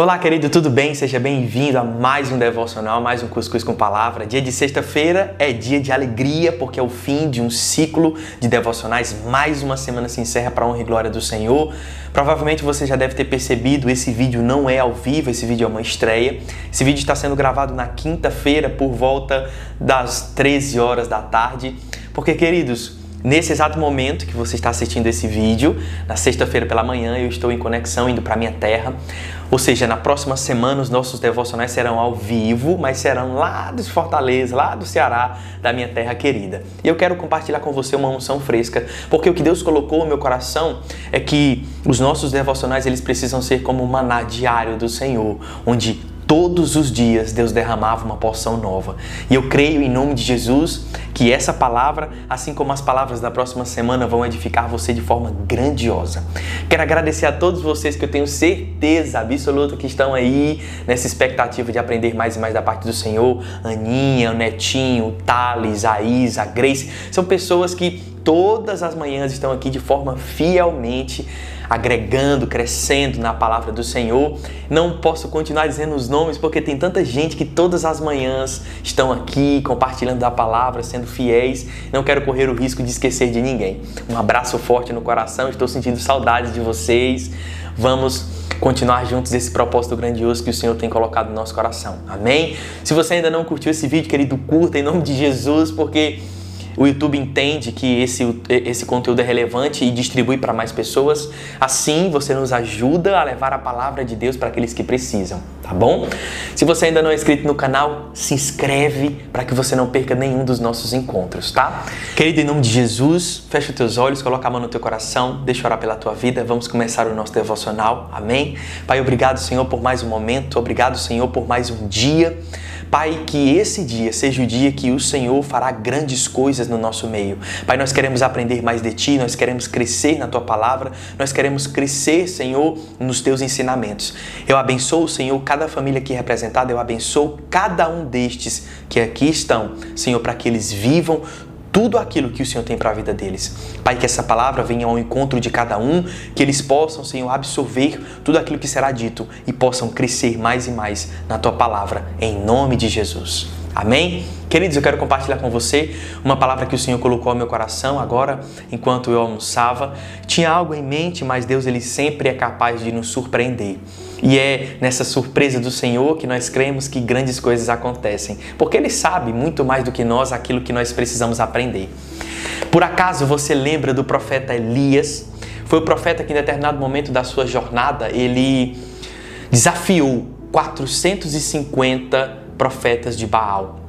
Olá, querido, tudo bem? Seja bem-vindo a mais um devocional, mais um Cuscuz com Palavra. Dia de sexta-feira é dia de alegria, porque é o fim de um ciclo de devocionais. Mais uma semana se encerra para a honra e glória do Senhor. Provavelmente você já deve ter percebido, esse vídeo não é ao vivo, esse vídeo é uma estreia. Esse vídeo está sendo gravado na quinta-feira por volta das 13 horas da tarde. Porque, queridos, Nesse exato momento que você está assistindo esse vídeo, na sexta-feira pela manhã, eu estou em conexão indo para minha terra. Ou seja, na próxima semana os nossos devocionais serão ao vivo, mas serão lá de Fortaleza, lá do Ceará, da minha terra querida. E eu quero compartilhar com você uma unção fresca, porque o que Deus colocou no meu coração é que os nossos devocionais eles precisam ser como o maná diário do Senhor, onde todos os dias Deus derramava uma porção nova. E eu creio em nome de Jesus que essa palavra, assim como as palavras da próxima semana, vão edificar você de forma grandiosa. Quero agradecer a todos vocês que eu tenho certeza absoluta que estão aí nessa expectativa de aprender mais e mais da parte do Senhor. Aninha, o Netinho, o Thales, a Isa, a Grace, são pessoas que todas as manhãs estão aqui de forma fielmente agregando, crescendo na palavra do Senhor. Não posso continuar dizendo os nomes porque tem tanta gente que todas as manhãs estão aqui compartilhando da palavra, sendo fiéis. Não quero correr o risco de esquecer de ninguém. Um abraço forte no coração, estou sentindo saudades de vocês. Vamos continuar juntos esse propósito grandioso que o Senhor tem colocado no nosso coração. Amém? Se você ainda não curtiu esse vídeo, querido, curta em nome de Jesus, porque o YouTube entende que esse, esse conteúdo é relevante e distribui para mais pessoas. Assim, você nos ajuda a levar a palavra de Deus para aqueles que precisam, tá bom? Se você ainda não é inscrito no canal, se inscreve para que você não perca nenhum dos nossos encontros, tá? Querido, em nome de Jesus, fecha os teus olhos, coloca a mão no teu coração, deixa orar pela tua vida. Vamos começar o nosso devocional. Amém? Pai, obrigado, Senhor, por mais um momento. Obrigado, Senhor, por mais um dia. Pai, que esse dia seja o dia que o Senhor fará grandes coisas no nosso meio. Pai, nós queremos aprender mais de Ti, nós queremos crescer na Tua palavra, nós queremos crescer, Senhor, nos Teus ensinamentos. Eu abençoo, Senhor, cada família aqui representada, eu abençoo cada um destes que aqui estão, Senhor, para que eles vivam tudo aquilo que o Senhor tem para a vida deles. Pai, que essa palavra venha ao encontro de cada um, que eles possam, Senhor, absorver tudo aquilo que será dito e possam crescer mais e mais na tua palavra, em nome de Jesus. Amém? Queridos, eu quero compartilhar com você uma palavra que o Senhor colocou ao meu coração agora, enquanto eu almoçava. Tinha algo em mente, mas Deus ele sempre é capaz de nos surpreender. E é nessa surpresa do Senhor que nós cremos que grandes coisas acontecem, porque Ele sabe muito mais do que nós aquilo que nós precisamos aprender. Por acaso você lembra do profeta Elias? Foi o profeta que em determinado momento da sua jornada ele desafiou 450 profetas de Baal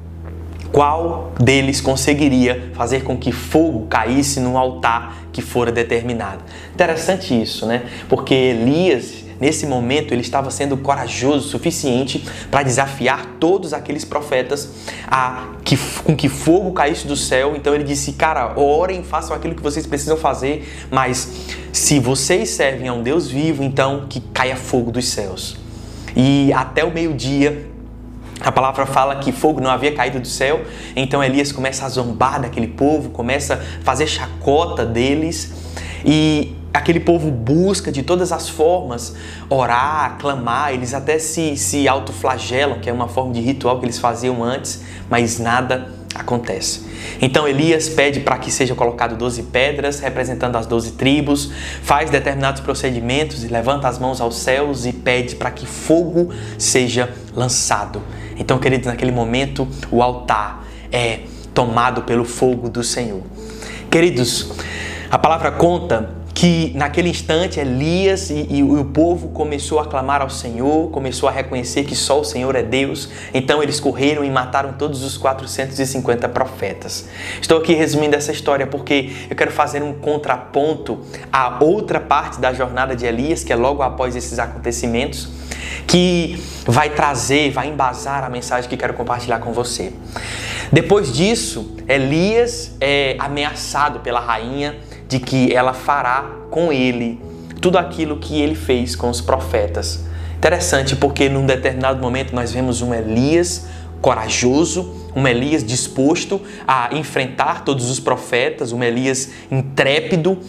qual deles conseguiria fazer com que fogo caísse no altar que fora determinado. Interessante isso, né? Porque Elias, nesse momento, ele estava sendo corajoso o suficiente para desafiar todos aqueles profetas a que, com que fogo caísse do céu. Então ele disse: Cara, orem, façam aquilo que vocês precisam fazer, mas se vocês servem a um Deus vivo, então que caia fogo dos céus. E até o meio-dia a palavra fala que fogo não havia caído do céu, então Elias começa a zombar daquele povo, começa a fazer chacota deles e aquele povo busca de todas as formas orar, clamar, eles até se, se autoflagelam, que é uma forma de ritual que eles faziam antes, mas nada acontece. Então Elias pede para que seja colocado 12 pedras representando as 12 tribos, faz determinados procedimentos e levanta as mãos aos céus e pede para que fogo seja lançado. Então, queridos, naquele momento o altar é tomado pelo fogo do Senhor. Queridos, a palavra conta que naquele instante Elias e, e, o povo começou a clamar ao Senhor, começou a reconhecer que só o Senhor é Deus. Então eles correram e mataram todos os 450 profetas. Estou aqui resumindo essa história porque eu quero fazer um contraponto à outra parte da jornada de Elias, que é logo após esses acontecimentos, que vai trazer, vai embasar a mensagem que quero compartilhar com você. Depois disso, Elias é ameaçado pela rainha de que ela fará com ele tudo aquilo que ele fez com os profetas. Interessante porque num determinado momento nós vemos um Elias corajoso, um Elias disposto a enfrentar todos os profetas, um Elias intrépido,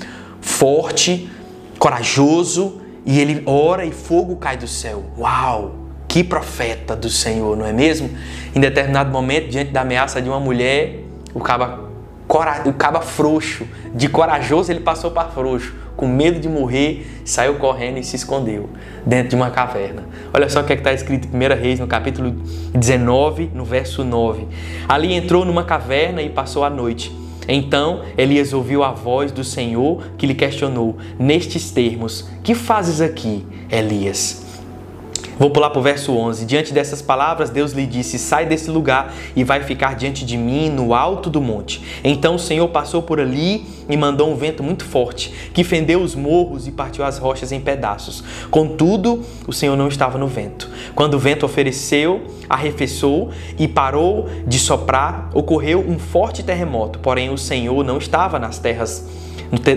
forte, corajoso e ele ora e fogo cai do céu. Uau! Que profeta do Senhor, não é mesmo? Em determinado momento, diante da ameaça de uma mulher, o caba, o caba frouxo, de corajoso ele passou para frouxo, com medo de morrer, saiu correndo e se escondeu dentro de uma caverna. Olha só o que é está escrito em 1 Reis, no capítulo 19, no verso 9. Ali entrou numa caverna e passou a noite. Então Elias ouviu a voz do Senhor que lhe questionou, nestes termos: Que fazes aqui, Elias? Vou pular para o verso 11. Diante dessas palavras, Deus lhe disse: Sai desse lugar e vai ficar diante de mim no alto do monte. Então o Senhor passou por ali e mandou um vento muito forte, que fendeu os morros e partiu as rochas em pedaços. Contudo, o Senhor não estava no vento. Quando o vento ofereceu, arrefeceu e parou de soprar, ocorreu um forte terremoto. Porém, o Senhor não estava nas terras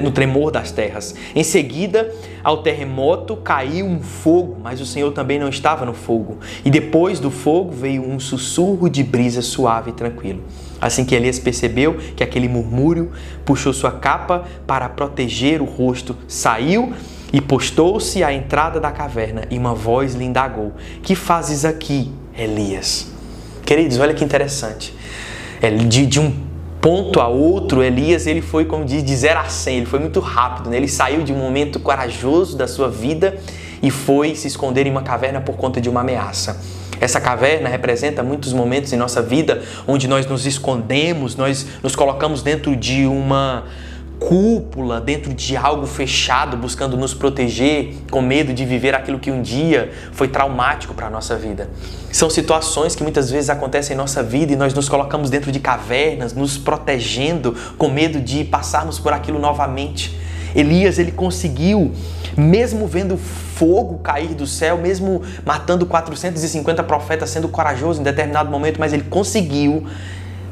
no tremor das terras. Em seguida, ao terremoto caiu um fogo, mas o Senhor também não estava no fogo. E depois do fogo veio um sussurro de brisa suave e tranquilo. Assim que Elias percebeu que aquele murmúrio, puxou sua capa para proteger o rosto, saiu e postou-se à entrada da caverna, e uma voz lhe indagou: Que fazes aqui, Elias? Queridos, olha que interessante. É, de, de um ponto a outro, Elias ele foi, como diz, de 0 a 100, ele foi muito rápido, né? ele saiu de um momento corajoso da sua vida e foi se esconder em uma caverna por conta de uma ameaça. Essa caverna representa muitos momentos em nossa vida onde nós nos escondemos, nós nos colocamos dentro de uma cúpula, dentro de algo fechado, buscando nos proteger, com medo de viver aquilo que um dia foi traumático para a nossa vida. São situações que muitas vezes acontecem em nossa vida e nós nos colocamos dentro de cavernas, nos protegendo, com medo de passarmos por aquilo novamente. Elias, ele conseguiu, mesmo vendo fogo cair do céu, mesmo matando 450 profetas, sendo corajoso em determinado momento, mas ele conseguiu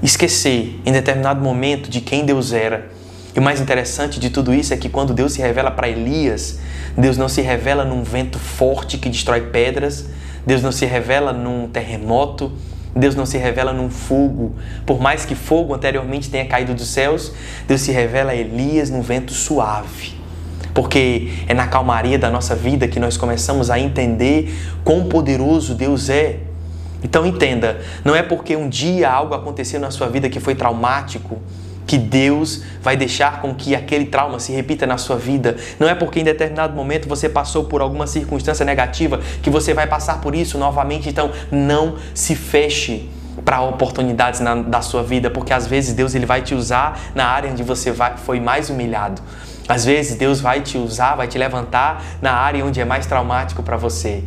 esquecer em determinado momento de quem Deus era e o mais interessante de tudo isso é que quando Deus se revela para Elias, Deus não se revela num vento forte que destrói pedras, Deus não se revela num terremoto, Deus não se revela num fogo. Por mais que fogo anteriormente tenha caído dos céus, Deus se revela a Elias num vento suave. Porque é na calmaria da nossa vida que nós começamos a entender quão poderoso Deus é. Então entenda, não é porque um dia algo aconteceu na sua vida que foi traumático, que Deus vai deixar com que aquele trauma se repita na sua vida. Não é porque em determinado momento você passou por alguma circunstância negativa que você vai passar por isso novamente. Então, não se feche para oportunidades na, da sua vida, porque às vezes Deus ele vai te usar na área onde você vai, foi mais humilhado. Às vezes Deus vai te usar, vai te levantar na área onde é mais traumático para você.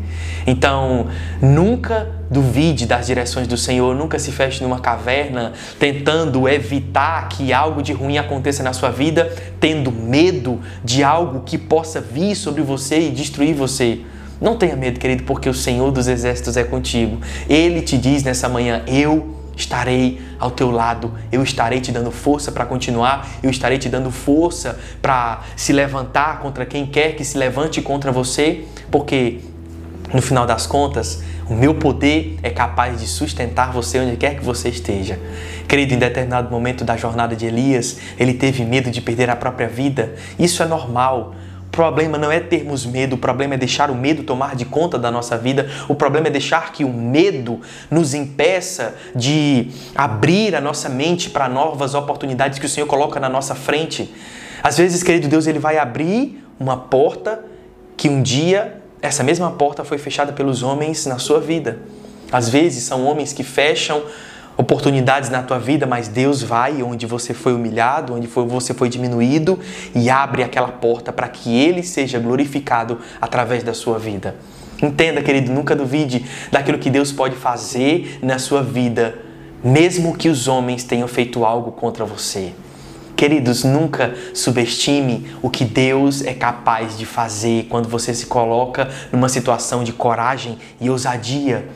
Então, nunca duvide das direções do Senhor, nunca se feche numa caverna tentando evitar que algo de ruim aconteça na sua vida, tendo medo de algo que possa vir sobre você e destruir você. Não tenha medo, querido, porque o Senhor dos exércitos é contigo. Ele te diz nessa manhã: Eu estarei ao teu lado, eu estarei te dando força para continuar, eu estarei te dando força para se levantar contra quem quer que se levante contra você, porque no final das contas, o meu poder é capaz de sustentar você onde quer que você esteja. Querido, em determinado momento da jornada de Elias, ele teve medo de perder a própria vida. Isso é normal problema não é termos medo, o problema é deixar o medo tomar de conta da nossa vida. O problema é deixar que o medo nos impeça de abrir a nossa mente para novas oportunidades que o Senhor coloca na nossa frente. Às vezes, querido Deus, ele vai abrir uma porta que um dia essa mesma porta foi fechada pelos homens na sua vida. Às vezes são homens que fecham oportunidades na tua vida, mas Deus vai onde você foi humilhado, onde você foi diminuído e abre aquela porta para que Ele seja glorificado através da sua vida. Entenda, querido, nunca duvide daquilo que Deus pode fazer na sua vida, mesmo que os homens tenham feito algo contra você. Queridos, nunca subestime o que Deus é capaz de fazer quando você se coloca numa situação de coragem e ousadia.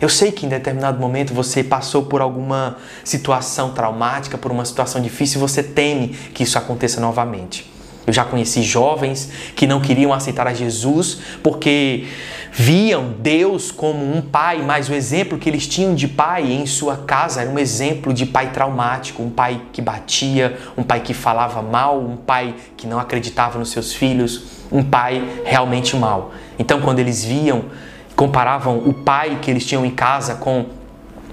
Eu sei que em determinado momento você passou por alguma situação traumática, por uma situação difícil e você teme que isso aconteça novamente. Eu já conheci jovens que não queriam aceitar a Jesus porque viam Deus como um pai, mas o exemplo que eles tinham de pai em sua casa era um exemplo de pai traumático, um pai que batia, um pai que falava mal, um pai que não acreditava nos seus filhos, um pai realmente mal. Então, quando eles viam, comparavam o pai que eles tinham em casa com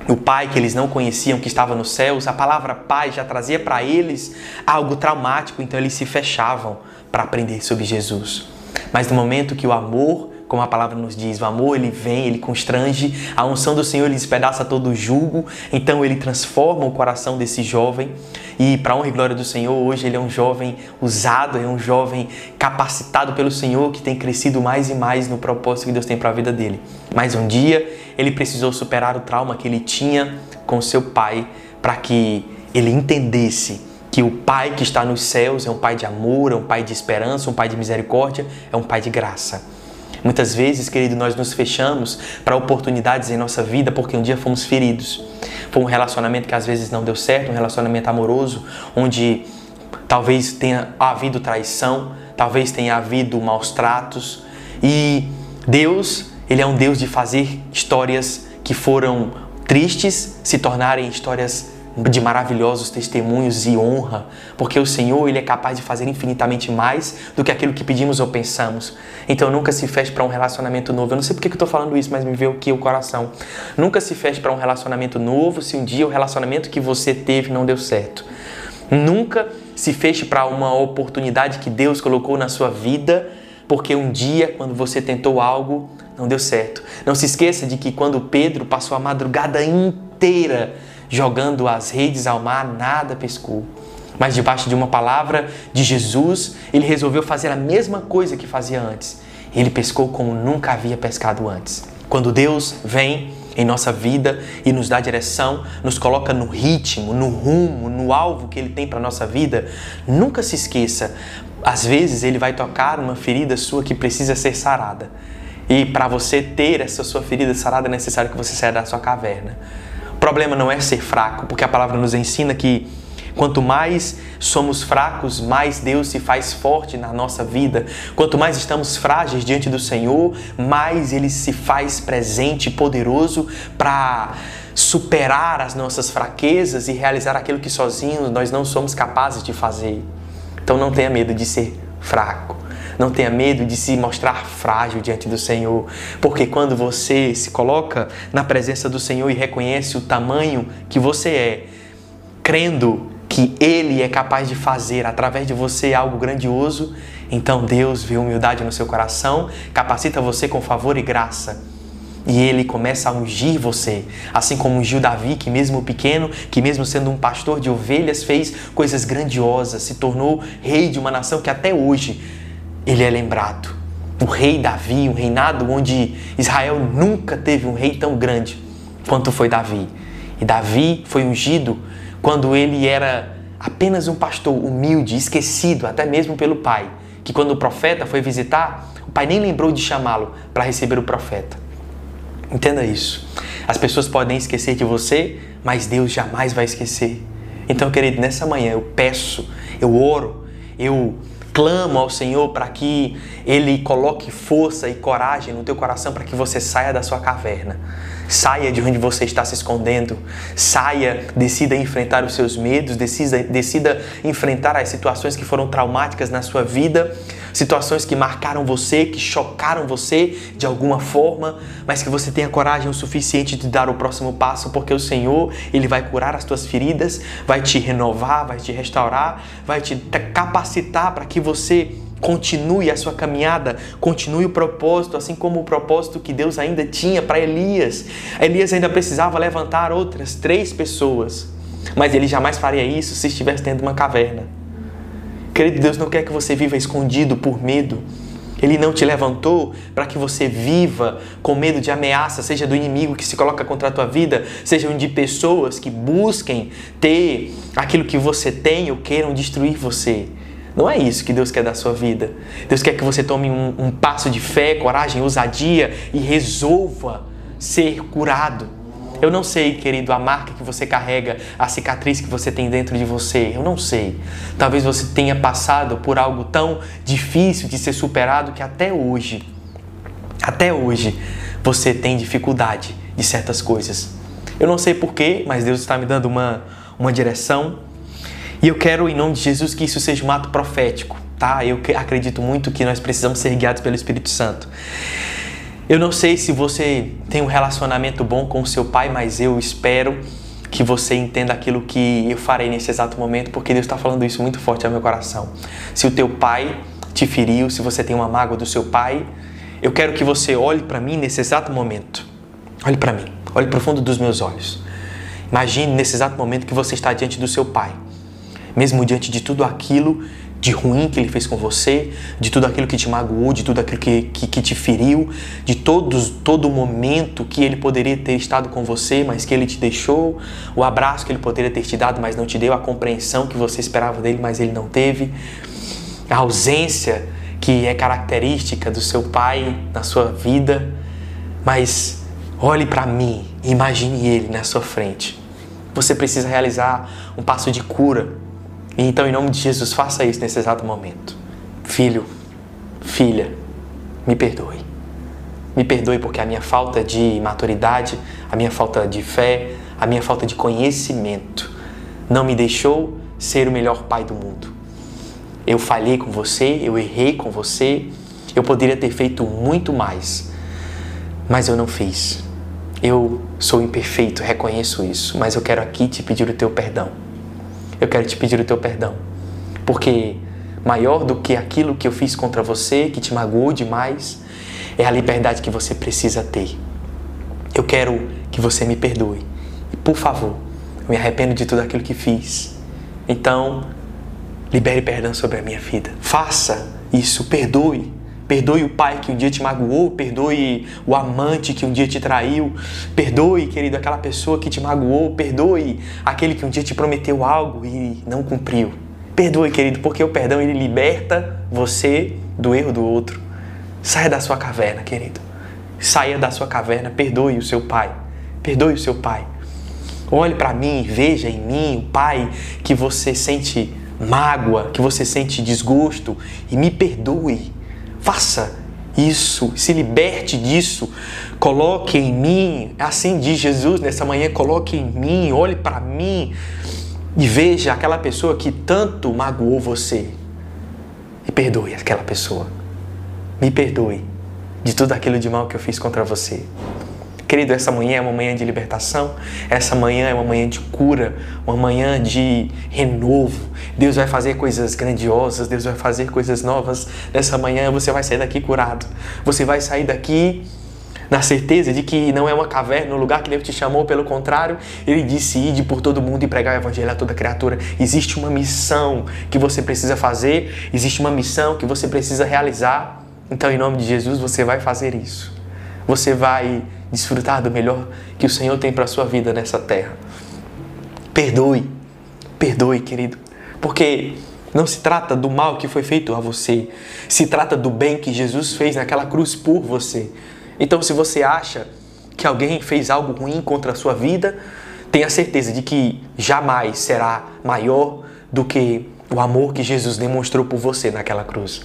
o pai que eles não conheciam, que estava nos céus, a palavra pai já trazia para eles algo traumático, então eles se fechavam para aprender sobre Jesus. Mas no momento que o amor como a palavra nos diz, o amor ele vem, ele constrange, a unção do Senhor ele despedaça todo o jugo, então ele transforma o coração desse jovem e para honra e glória do Senhor, hoje ele é um jovem usado, é um jovem capacitado pelo Senhor que tem crescido mais e mais no propósito que Deus tem para a vida dele. Mas um dia ele precisou superar o trauma que ele tinha com seu pai para que ele entendesse que o Pai que está nos céus é um Pai de amor, é um Pai de esperança, um Pai de misericórdia, é um Pai de graça. Muitas vezes, querido, nós nos fechamos para oportunidades em nossa vida porque um dia fomos feridos. Foi um relacionamento que às vezes não deu certo, um relacionamento amoroso, onde talvez tenha havido traição, talvez tenha havido maus tratos. E Deus, Ele é um Deus de fazer histórias que foram tristes se tornarem histórias de maravilhosos testemunhos e honra, porque o Senhor ele é capaz de fazer infinitamente mais do que aquilo que pedimos ou pensamos. Então nunca se feche para um relacionamento novo. Eu não sei porque que eu estou falando isso, mas me veio aqui o coração. Nunca se feche para um relacionamento novo se um dia o relacionamento que você teve não deu certo. Nunca se feche para uma oportunidade que Deus colocou na sua vida, porque um dia, quando você tentou algo, não deu certo. Não se esqueça de que quando Pedro passou a madrugada inteira jogando as redes ao mar, nada pescou. Mas debaixo de uma palavra de Jesus, ele resolveu fazer a mesma coisa que fazia antes. Ele pescou como nunca havia pescado antes. Quando Deus vem em nossa vida e nos dá direção, nos coloca no ritmo, no rumo, no alvo que Ele tem para nossa vida, nunca se esqueça. Às vezes Ele vai tocar uma ferida sua que precisa ser sarada. E para você ter essa sua ferida sarada é necessário que você saia da sua caverna. O problema não é ser fraco, porque a palavra nos ensina que Quanto mais somos fracos, mais Deus se faz forte na nossa vida. Quanto mais estamos frágeis diante do Senhor, mais Ele se faz presente poderoso para superar as nossas fraquezas e realizar aquilo que sozinhos nós não somos capazes de fazer. Então não tenha medo de ser fraco. Não tenha medo de se mostrar frágil diante do Senhor, porque quando você se coloca na presença do Senhor e reconhece o tamanho que você é, crendo que Ele é capaz de fazer através de você algo grandioso, então Deus vê humildade no seu coração, capacita você com favor e graça. E ele começa a ungir você, assim como ungiu Davi, que mesmo pequeno, que mesmo sendo um pastor de ovelhas, fez coisas grandiosas, se tornou rei de uma nação que até hoje ele é lembrado. O rei Davi, um reinado onde Israel nunca teve um rei tão grande quanto foi Davi. E Davi foi ungido quando ele era apenas um pastor humilde, esquecido até mesmo pelo pai, que quando o profeta foi visitar, o pai nem lembrou de chamá-lo para receber o profeta. Entenda isso. As pessoas podem esquecer de você, mas Deus jamais vai esquecer. Então, querido, nessa manhã eu peço, eu oro, eu clamo ao Senhor para que Ele coloque força e coragem no teu coração para que você saia da sua caverna. Saia de onde você está se escondendo. Saia, decida enfrentar os seus medos, decida, decida enfrentar as situações que foram traumáticas na sua vida situações que marcaram você, que chocaram você de alguma forma, mas que você tenha coragem o suficiente de dar o próximo passo, porque o Senhor, ele vai curar as tuas feridas, vai te renovar, vai te restaurar, vai te capacitar para que você continue a sua caminhada, continue o propósito, assim como o propósito que Deus ainda tinha para Elias. Elias ainda precisava levantar outras três pessoas, mas ele jamais faria isso se estivesse dentro de uma caverna. Querido, Deus não quer que você viva escondido por medo. Ele não te levantou para que você viva com medo de ameaça, seja do inimigo que se coloca contra a tua vida, sejam de pessoas que busquem ter aquilo que você tem ou queiram destruir você. Não é isso que Deus quer da sua vida. Deus quer que você tome um, um passo de fé, coragem, ousadia e resolva ser curado. Eu não sei, querido, a marca que você carrega, a cicatriz que você tem dentro de você. Eu não sei. Talvez você tenha passado por algo tão difícil de ser superado que até hoje Até hoje você tem dificuldade de certas coisas. Eu não sei porquê, mas Deus está me dando uma, uma direção. E eu quero, em nome de Jesus, que isso seja um ato profético, tá? Eu acredito muito que nós precisamos ser guiados pelo Espírito Santo. Eu não sei se você tem um relacionamento bom com o seu pai, mas eu espero que você entenda aquilo que eu farei nesse exato momento, porque Deus está falando isso muito forte ao meu coração. Se o teu pai te feriu, se você tem uma mágoa do seu pai, eu quero que você olhe para mim nesse exato momento. Olhe para mim, olhe para o fundo dos meus olhos. Imagine nesse exato momento que você está diante do seu pai, mesmo diante de tudo aquilo de ruim que ele fez com você, de tudo aquilo que te magoou, de tudo aquilo que, que, que te feriu, de todos, todo momento que ele poderia ter estado com você, mas que ele te deixou, o abraço que ele poderia ter te dado, mas não te deu, a compreensão que você esperava dele, mas ele não teve, a ausência que é característica do seu pai na sua vida, mas olhe para mim, imagine ele na sua frente. Você precisa realizar um passo de cura então, em nome de Jesus, faça isso nesse exato momento. Filho, filha, me perdoe. Me perdoe porque a minha falta de maturidade, a minha falta de fé, a minha falta de conhecimento não me deixou ser o melhor pai do mundo. Eu falhei com você, eu errei com você, eu poderia ter feito muito mais, mas eu não fiz. Eu sou imperfeito, reconheço isso, mas eu quero aqui te pedir o teu perdão eu quero te pedir o teu perdão. Porque maior do que aquilo que eu fiz contra você, que te magoou demais, é a liberdade que você precisa ter. Eu quero que você me perdoe. E por favor, eu me arrependo de tudo aquilo que fiz. Então, libere perdão sobre a minha vida. Faça isso, perdoe Perdoe o pai que um dia te magoou, perdoe o amante que um dia te traiu, perdoe, querido, aquela pessoa que te magoou, perdoe aquele que um dia te prometeu algo e não cumpriu. Perdoe, querido, porque o perdão ele liberta você do erro do outro. Saia da sua caverna, querido. Saia da sua caverna, perdoe o seu pai. Perdoe o seu pai. Olhe para mim, veja em mim o pai que você sente mágoa, que você sente desgosto e me perdoe Faça isso, se liberte disso. Coloque em mim, assim diz Jesus nessa manhã, coloque em mim, olhe para mim e veja aquela pessoa que tanto magoou você. E perdoe aquela pessoa. Me perdoe de tudo aquilo de mal que eu fiz contra você. Querido, essa manhã é uma manhã de libertação, essa manhã é uma manhã de cura, uma manhã de renovo. Deus vai fazer coisas grandiosas, Deus vai fazer coisas novas. Nessa manhã você vai sair daqui curado. Você vai sair daqui na certeza de que não é uma caverna, no lugar que Deus te chamou, pelo contrário, Ele disse: ide por todo mundo e pregar o Evangelho a toda criatura. Existe uma missão que você precisa fazer, existe uma missão que você precisa realizar. Então, em nome de Jesus, você vai fazer isso. Você vai desfrutar do melhor que o Senhor tem para a sua vida nessa terra. Perdoe, perdoe, querido, porque não se trata do mal que foi feito a você, se trata do bem que Jesus fez naquela cruz por você. Então, se você acha que alguém fez algo ruim contra a sua vida, tenha certeza de que jamais será maior do que o amor que Jesus demonstrou por você naquela cruz.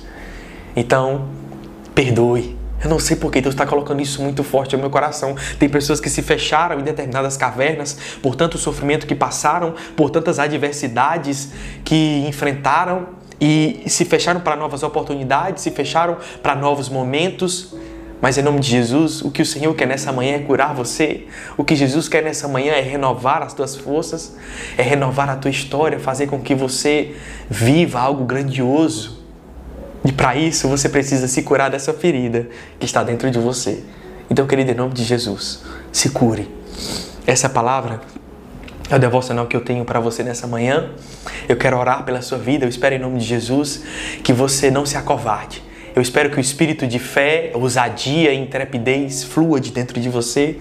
Então, perdoe, eu não sei porque Deus está colocando isso muito forte no meu coração. Tem pessoas que se fecharam em determinadas cavernas por tanto sofrimento que passaram, por tantas adversidades que enfrentaram e se fecharam para novas oportunidades, se fecharam para novos momentos. Mas em nome de Jesus, o que o Senhor quer nessa manhã é curar você. O que Jesus quer nessa manhã é renovar as tuas forças, é renovar a tua história, fazer com que você viva algo grandioso e para isso você precisa se curar dessa ferida que está dentro de você. Então, querido, em nome de Jesus, se cure. Essa palavra é o devocional que eu tenho para você nessa manhã. Eu quero orar pela sua vida. Eu espero em nome de Jesus que você não se acovarde. Eu espero que o espírito de fé, ousadia e intrepidez flua de dentro de você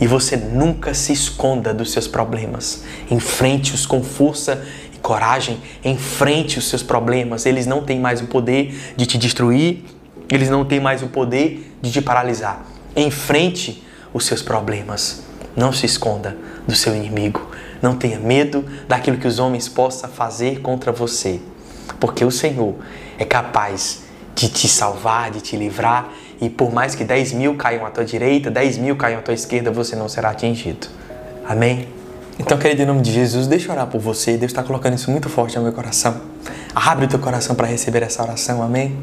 e você nunca se esconda dos seus problemas. Enfrente-os com força coragem, enfrente os seus problemas. Eles não têm mais o poder de te destruir, eles não têm mais o poder de te paralisar. Enfrente os seus problemas. Não se esconda do seu inimigo. Não tenha medo daquilo que os homens possam fazer contra você, porque o Senhor é capaz de te salvar, de te livrar e por mais que 10 mil caiam à tua direita, 10 mil caiam à tua esquerda, você não será atingido. Amém? Então, querido, em nome de Jesus, deixa eu orar por você. Deus está colocando isso muito forte no meu coração. Abre o teu coração para receber essa oração. Amém?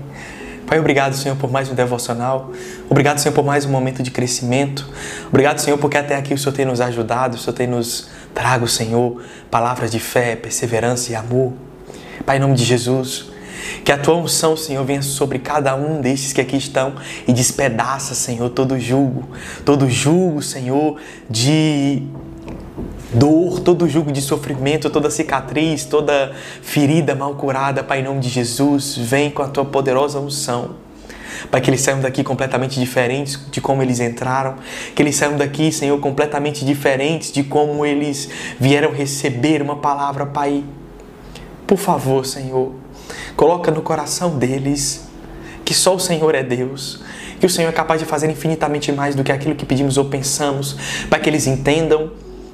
Pai, obrigado, Senhor, por mais um devocional. Obrigado, Senhor, por mais um momento de crescimento. Obrigado, Senhor, porque até aqui o Senhor tem nos ajudado, o Senhor tem nos trago, Senhor, palavras de fé, perseverança e amor. Pai, em nome de Jesus, que a tua unção, Senhor, venha sobre cada um destes que aqui estão e despedaça, Senhor, todo julgo, todo julgo, Senhor, de dor, todo jugo de sofrimento, toda cicatriz, toda ferida mal curada, Pai, em nome de Jesus, vem com a tua poderosa unção. Pai, que eles saiam daqui completamente diferentes de como eles entraram, que eles saiam daqui, Senhor, completamente diferentes de como eles vieram receber uma palavra, Pai. Por favor, Senhor, coloca no coração deles que só o Senhor é Deus, que o Senhor é capaz de fazer infinitamente mais do que aquilo que pedimos ou pensamos, para que eles entendam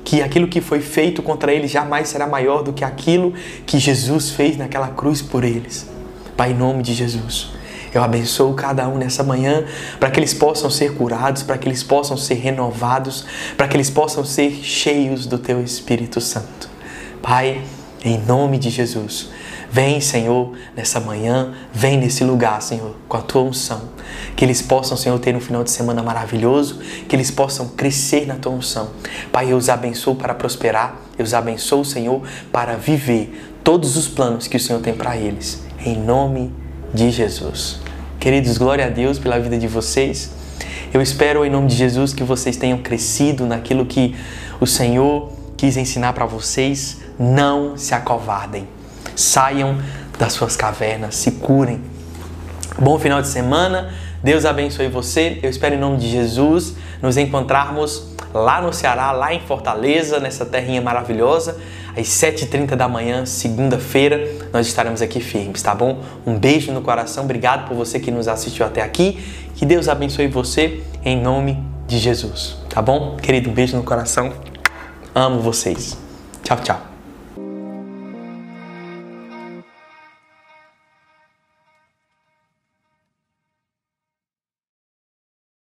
que aquilo que foi feito contra eles jamais será maior do que aquilo que Jesus fez naquela cruz por eles. Pai, em nome de Jesus, eu abençoo cada um nessa manhã para que eles possam ser curados, para que eles possam ser renovados, para que eles possam ser cheios do Teu Espírito Santo. Pai, em nome de Jesus, Vem, Senhor, nessa manhã, vem nesse lugar, Senhor, com a tua unção. Que eles possam, Senhor, ter um final de semana maravilhoso, que eles possam crescer na tua unção. Pai, eu os abençoo para prosperar, eu os abençoo, Senhor, para viver todos os planos que o Senhor tem para eles. Em nome de Jesus. Queridos, glória a Deus pela vida de vocês. Eu espero, em nome de Jesus, que vocês tenham crescido naquilo que o Senhor quis ensinar para vocês. Não se acovardem Saiam das suas cavernas, se curem. Bom final de semana. Deus abençoe você. Eu espero em nome de Jesus nos encontrarmos lá no Ceará, lá em Fortaleza, nessa terrinha maravilhosa, às 7h30 da manhã, segunda-feira, nós estaremos aqui firmes, tá bom? Um beijo no coração, obrigado por você que nos assistiu até aqui. Que Deus abençoe você em nome de Jesus, tá bom? Querido, um beijo no coração. Amo vocês. Tchau, tchau.